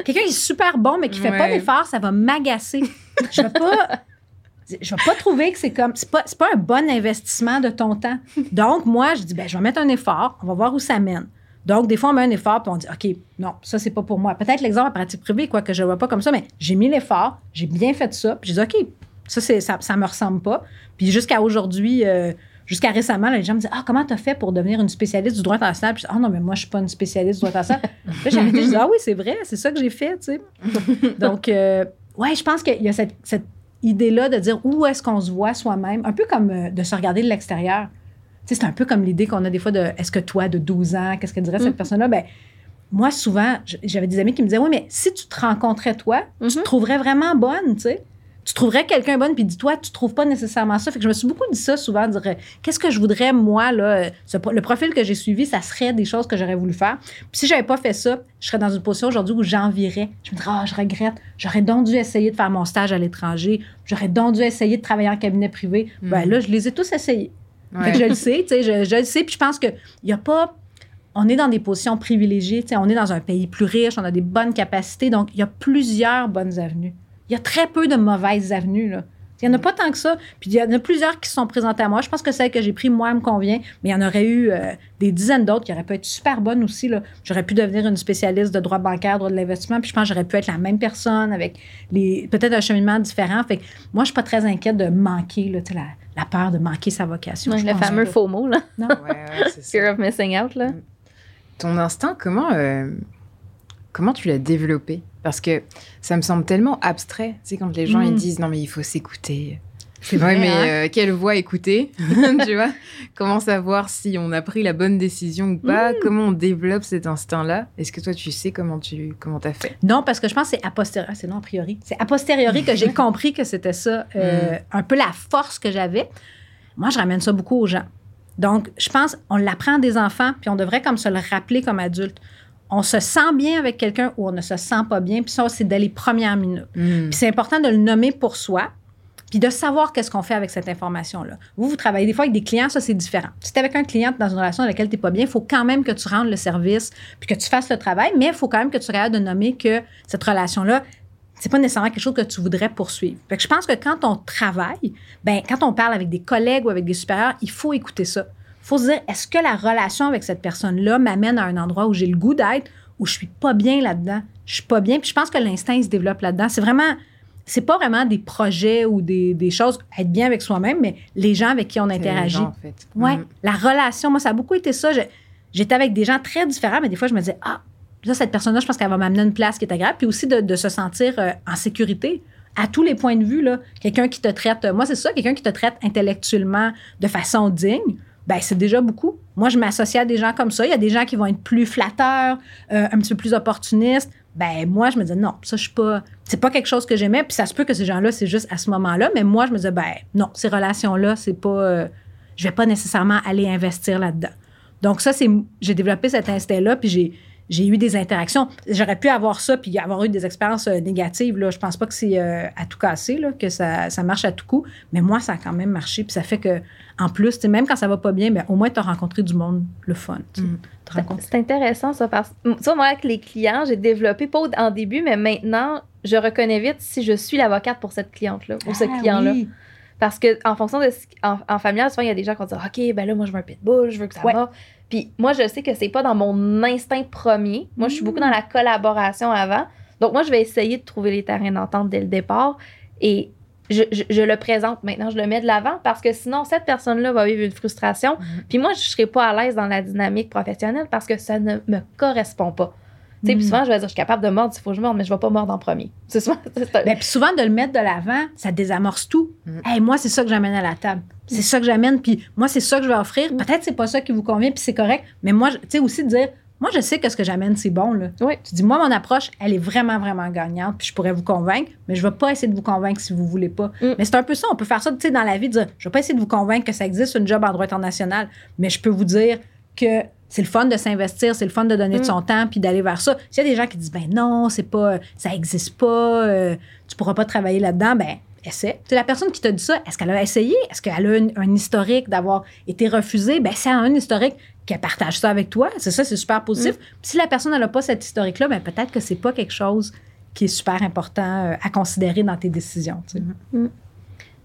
Quelqu'un qui est super bon, mais qui fait pas d'efforts, ça va m'agacer. Je vais pas... Je vais pas trouver que c'est comme... C'est pas, c'est pas un bon investissement de ton temps. Donc, moi, je dis, ben, je vais mettre un effort, on va voir où ça mène. Donc, des fois, on met un effort, puis on dit, OK, non, ça, c'est pas pour moi. Peut-être l'exemple en pratique privée, quoi, que je ne vois pas comme ça, mais j'ai mis l'effort, j'ai bien fait ça, puis j'ai dit, OK, ça, c'est, ça, ça me ressemble pas. Puis jusqu'à aujourd'hui, euh, jusqu'à récemment, là, les gens me disent, Ah, comment tu as fait pour devenir une spécialiste du droit international? Puis je dis, Ah, non, mais moi, je suis pas une spécialiste du droit international. [LAUGHS] Puis là, j'ai arrêté, je dis, Ah, oui, c'est vrai, c'est ça que j'ai fait, tu sais. [LAUGHS] Donc, euh, ouais, je pense qu'il y a cette, cette idée-là de dire où est-ce qu'on se voit soi-même, un peu comme euh, de se regarder de l'extérieur. C'est un peu comme l'idée qu'on a des fois de est-ce que toi, de 12 ans, qu'est-ce que dirait cette Mm. personne-là? Ben, moi, souvent, j'avais des amis qui me disaient Oui, mais si tu te rencontrais toi, tu te Mhm. trouverais vraiment bonne, tu sais. Tu trouverais quelqu'un bonne, puis dis-toi, tu trouves pas nécessairement ça. Fait que je me suis beaucoup dit ça souvent, dire euh, qu'est-ce que je voudrais, moi, là, euh, ce le profil que j'ai suivi, ça serait des choses que j'aurais voulu faire. Puis si j'avais pas fait ça, je serais dans une position aujourd'hui où j'envierais. Je me dirais, ah, je regrette, j'aurais donc dû essayer de faire mon stage à l'étranger, j'aurais donc dû essayer de travailler en cabinet privé. Ben Mhm. là, je les ai tous essayés. Ouais. Je le sais, tu sais, je, je le sais. Puis je pense qu'il n'y a pas. On est dans des positions privilégiées, tu sais, on est dans un pays plus riche, on a des bonnes capacités, donc il y a plusieurs bonnes avenues. Il y a très peu de mauvaises avenues, là. Il n'y en a pas tant que ça. Puis il y en a plusieurs qui se sont présentées à moi. Je pense que celle que j'ai prise, moi, elle me convient. Mais il y en aurait eu euh, des dizaines d'autres qui auraient pu être super bonnes aussi. là. J'aurais pu devenir une spécialiste de droit bancaire, droit de l'investissement. Puis je pense que j'aurais pu être la même personne avec les peut-être un cheminement différent. Fait que moi, je suis pas très inquiète de manquer, là, la, la peur de manquer sa vocation. Ouais, le fameux pas. FOMO, là. Non. Ouais, ouais, c'est ça. Fear of missing out, là. Ton instinct, comment, euh, comment tu l'as développé? Parce que ça me semble tellement abstrait. Sais, quand les gens ils Mm. disent non, mais il faut s'écouter. C'est Ouais, vrai, mais hein? euh, quelle voix écouter? [LAUGHS] Tu vois? Comment savoir si on a pris la bonne décision ou pas? Comment on développe cet instinct-là? Est-ce que toi, tu sais comment tu comment as fait? Non, parce que je pense que c'est a posteriori. C'est non a priori. C'est a posteriori que j'ai [LAUGHS] compris que c'était ça, euh, un peu la force que j'avais. Moi, je ramène ça beaucoup aux gens. Donc, je pense, on l'apprend des enfants, puis on devrait comme se le rappeler comme adulte. On se sent bien avec quelqu'un ou on ne se sent pas bien, puis ça, c'est dès les premières minutes. Mm. Puis c'est important de le nommer pour soi, puis de savoir qu'est-ce qu'on fait avec cette information-là. Vous, vous travaillez des fois avec des clients, ça, c'est différent. Si tu es avec un client dans une relation dans laquelle tu n'es pas bien, il faut quand même que tu rendes le service, puis que tu fasses le travail, mais il faut quand même que tu regardes de nommer que cette relation-là, c'est pas nécessairement quelque chose que tu voudrais poursuivre. Fait que je pense que quand on travaille, ben quand on parle avec des collègues ou avec des supérieurs, il faut écouter ça. Il faut se dire, est-ce que la relation avec cette personne-là m'amène à un endroit où j'ai le goût d'être, où je suis pas bien là-dedans? Je suis pas bien. Puis je pense que l'instinct, il se développe là-dedans. C'est vraiment, c'est pas vraiment des projets ou des, des choses, être bien avec soi-même, mais les gens avec qui on interagit. gens, en fait. Ouais, Mm. la relation, moi, ça a beaucoup été ça. J'étais avec des gens très différents, mais des fois, je me disais, ah, là, cette personne-là, je pense qu'elle va m'amener une place qui est agréable. Puis aussi de, de se sentir euh, en sécurité à tous les points de vue. là. Quelqu'un qui te traite, moi, c'est ça, quelqu'un qui te traite intellectuellement de façon digne. Ben, c'est déjà beaucoup. Moi, je m'associe à des gens comme ça. Il y a des gens qui vont être plus flatteurs, euh, un petit peu plus opportunistes. Ben, moi, je me disais, non, ça, je suis pas. C'est pas quelque chose que j'aimais. Puis ça se peut que ces gens-là, c'est juste à ce moment-là. Mais moi, je me disais, ben, non, ces relations-là, c'est pas. euh, je vais pas nécessairement aller investir là-dedans. Donc, ça, c'est. J'ai développé cet instinct-là, puis j'ai. J'ai eu des interactions. J'aurais pu avoir ça puis avoir eu des expériences euh, négatives. Là. Je pense pas que c'est euh, à tout casser, là, que ça, ça marche à tout coup. Mais moi, ça a quand même marché. Puis ça fait que, en plus, même quand ça va pas bien, ben, au moins, tu as rencontré du monde, le fun. Mm. C'est intéressant, ça, parce que, tu vois, moi, avec les clients, j'ai développé, pas en début, mais maintenant, je reconnais vite si je suis l'avocate pour cette cliente-là ou ce Ah client-là. oui. Parce que en fonction de ce- en, en familial, souvent il y a des gens qui vont dire OK, ben là moi je veux un pitbull, je veux que ça Ouais. va. Puis moi je sais que c'est pas dans mon instinct premier. Moi je suis beaucoup dans la collaboration avant. Donc moi je vais essayer de trouver les terrains d'entente dès le départ et je, je- je le présente maintenant, je le mets de l'avant parce que sinon cette personne-là va vivre une frustration. Mhm. Puis moi je serai pas à l'aise dans la dynamique professionnelle parce que ça ne me correspond pas. Tu sais, puis Mm. souvent, je vais dire, je suis capable de mordre s'il faut que je morde, mais je vais pas mordre en premier. [LAUGHS] C'est souvent, un- Ben, puis souvent, de le mettre de l'avant, ça désamorce tout. Mm. Hey, moi, c'est ça que j'amène à la table. C'est ça que j'amène, puis moi, c'est ça que je vais offrir. Mm. Peut-être c'est pas ça qui vous convient, puis c'est correct. Mais moi, tu sais, aussi de dire, moi, je sais que ce que j'amène, c'est bon. Là. Oui. Tu dis, moi, mon approche, elle est vraiment, vraiment gagnante, puis je pourrais vous convaincre, mais je vais pas essayer de vous convaincre si vous voulez pas. Mm. Mais c'est un peu ça, on peut faire ça, tu sais, dans la vie, dire, je vais pas essayer de vous convaincre que ça existe une job en droit international, mais je peux vous dire que c'est le fun de s'investir, c'est le fun de donner de Mm. son temps puis d'aller vers ça. S'il y a des gens qui disent ben non, c'est pas ça existe pas, euh, tu pourras pas travailler là-dedans, ben essaie. C'est la personne qui t'a dit ça, est-ce qu'elle a essayé? Est-ce qu'elle a une- un historique d'avoir été refusée? Ben c'est un historique qu'elle partage ça avec toi, c'est ça, c'est super positif. Puis si la personne n'a pas cet historique-là, ben peut-être que c'est pas quelque chose qui est super important euh, à considérer dans tes décisions. tu sais.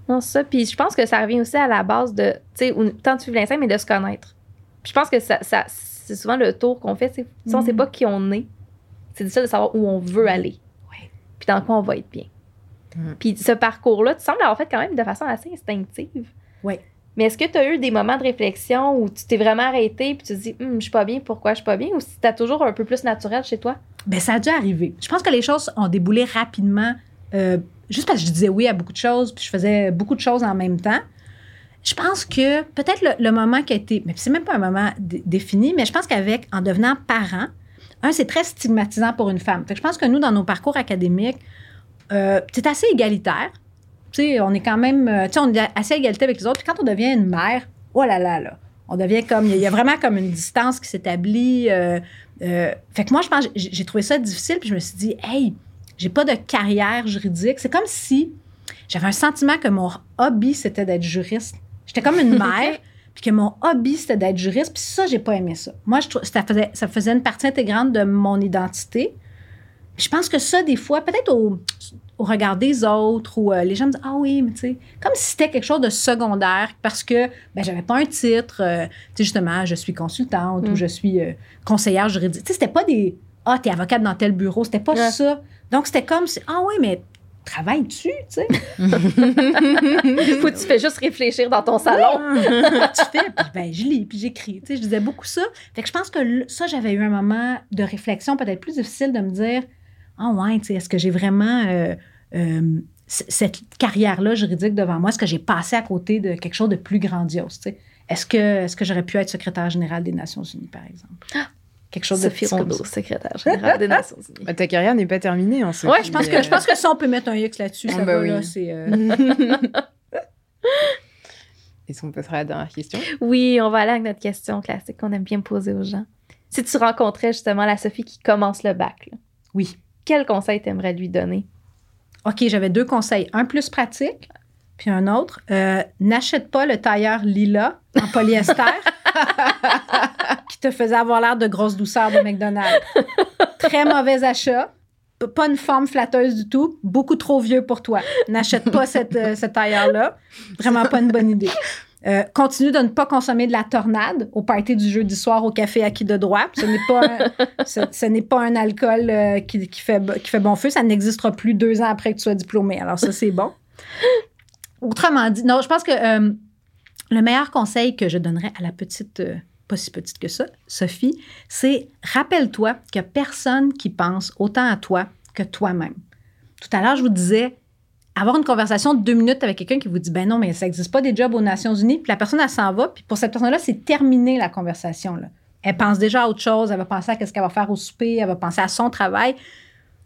Non, ça. Puis je pense que ça revient aussi à la base de, tu sais, tant de suivre l'instinct, mais de se connaître. Puis je pense que ça, ça- c'est souvent le tour qu'on fait. c'est- Si on Mhm. sait pas qui on est, c'est ça de savoir où on veut aller. Ouais. Puis dans quoi on va être bien. Mhm. Puis ce parcours-là, tu sembles l'avoir fait quand même de façon assez instinctive. Ouais. Mais est-ce que tu as eu des moments de réflexion où tu t'es vraiment arrêté puis tu te dis, Hum, je suis pas bien, pourquoi je suis pas bien? Ou si tu toujours un peu plus naturel chez toi? Ben, ça a dû arriver. Je pense que les choses ont déboulé rapidement, euh, juste parce que je disais oui à beaucoup de choses, puis je faisais beaucoup de choses en même temps. Je pense que peut-être le, moment qui a été, mais c'est même pas un moment défini, mais je pense qu'avec, en devenant parent, un, c'est très stigmatisant pour une femme. je pense que nous, dans nos parcours académiques, euh, c'est assez égalitaire. On est quand même, euh, assez égalité avec les autres. Puis quand on devient une mère, oh là là là, on devient comme, il y, a vraiment comme une distance qui s'établit. Euh, fait que moi, je pense, j'ai trouvé ça difficile, puis je me suis dit, hey, j'ai pas de carrière juridique. C'est comme si j'avais un sentiment que mon hobby, c'était d'être juriste. J'étais comme une [LAUGHS] mère, puis que mon hobby, c'était d'être juriste, puis ça, j'ai pas aimé ça. Moi, je ça faisait, ça faisait une partie intégrante de mon identité. je pense que ça, des fois, peut-être au, regard des autres, ou euh, les gens me disent Ah oui, mais tu sais, comme si c'était quelque chose de secondaire, parce que ben, j'avais pas un titre, euh, tu sais, justement, je suis consultante ou mm. je suis euh, conseillère juridique. Tu sais, c'était pas des Ah, t'es avocate dans tel bureau, c'était pas ça. Donc, c'était comme Ah oui, mais travailles-tu, tu sais? [LAUGHS] Faut que tu fais juste réfléchir dans ton salon. tu fais, puis ben, je lis, puis j'écris. Tu sais, je disais beaucoup ça. Fait que je pense que ça, j'avais eu un moment de réflexion peut-être plus difficile de me dire, ah oh, ouais, tu sais, est-ce que j'ai vraiment euh, euh, cette carrière-là juridique devant moi? Est-ce que j'ai passé à côté de quelque chose de plus grandiose, tu sais? Est-ce que, est que j'aurais pu être secrétaire général des Nations Unies, par exemple? Ah! quelque chose Sophie de Rondeau, secrétaire générale des Nations Unies. [LAUGHS] Bah, ta carrière n'est pas terminée en Oui, je pense que je pense que si on peut mettre un X là-dessus, ça bah va, là, c'est. Euh... [LAUGHS] Est-ce qu'on passera à la dernière question? Oui, on va aller avec notre question classique qu'on aime bien poser aux gens. Si tu rencontrais justement la Sophie qui commence le bac, oui. quel conseil t'aimerais lui donner? OK, j'avais deux conseils. Un plus pratique, puis un autre. Euh, n'achète pas le tailleur lila en polyester. [LAUGHS] qui te faisait avoir l'air de grosse douceur de McDonald's. [LAUGHS] Très mauvais achat. Pas une forme flatteuse du tout. Beaucoup trop vieux pour toi. N'achète pas cette, euh, [LAUGHS] tailleur-là. Vraiment pas une bonne idée. Euh, continue de ne pas consommer de la tornade au party du jeudi soir au café acquis de droit. Ce n'est pas un, [LAUGHS] ce, n'est pas un alcool euh, qui, fait, qui fait bon feu. Ça n'existera plus deux ans après que tu sois diplômé. Alors ça, c'est bon. Autrement dit, non, je pense que le meilleur conseil que je donnerais à la petite pas si petite que ça, Sophie, c'est rappelle-toi qu'il n'y a personne qui pense autant à toi que toi-même. Tout à l'heure, je vous disais, avoir une conversation de deux minutes avec quelqu'un qui vous dit, ben non, mais ça n'existe pas des jobs aux Nations Unies, puis la personne, elle s'en va, puis pour cette personne-là, c'est terminé la conversation. Là. Elle pense déjà à autre chose, elle va penser à ce qu'elle va faire au souper, elle va penser à son travail.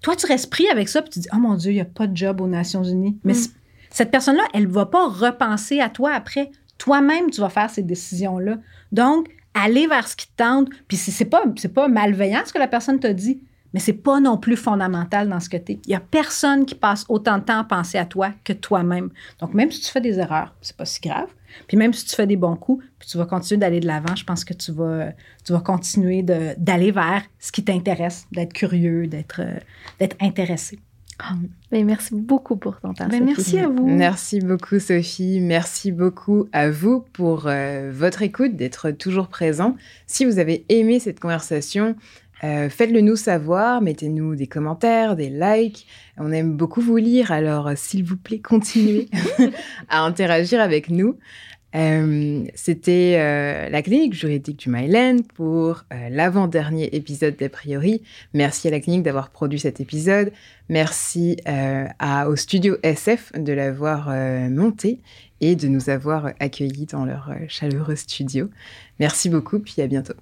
Toi, tu restes pris avec ça, puis tu dis, oh mon Dieu, il n'y a pas de job aux Nations Unies. Mais mm. cette personne-là, elle ne va pas repenser à toi après. Toi-même, tu vas faire ces décisions-là. Donc, aller vers ce qui te tente. Puis c'est pas, pas malveillant ce que la personne t'a dit, mais c'est pas non plus fondamental dans ce que tu es. Il y a personne qui passe autant de temps à penser à toi que toi-même. Donc, même si tu fais des erreurs, c'est pas si grave. Puis même si tu fais des bons coups, puis tu vas continuer d'aller de l'avant, je pense que tu vas, tu vas continuer d'aller vers ce qui t'intéresse, d'être curieux, d'être d'être intéressé. Ah, mais merci beaucoup pour ton temps. Ben, merci à vous. Merci beaucoup, Sophie. Merci beaucoup à vous pour euh, votre écoute, d'être toujours présent. Si vous avez aimé cette conversation, euh, faites-le nous savoir, mettez-nous des commentaires, des likes. On aime beaucoup vous lire, alors s'il vous plaît, continuez [LAUGHS] à interagir avec nous. Euh, c'était euh, la clinique juridique du Myland pour euh, l'avant-dernier épisode d'A priori. Merci à la clinique d'avoir produit cet épisode. Merci au studio SF de l'avoir monté et de nous avoir accueillis dans leur chaleureux studio. Merci beaucoup, puis à bientôt.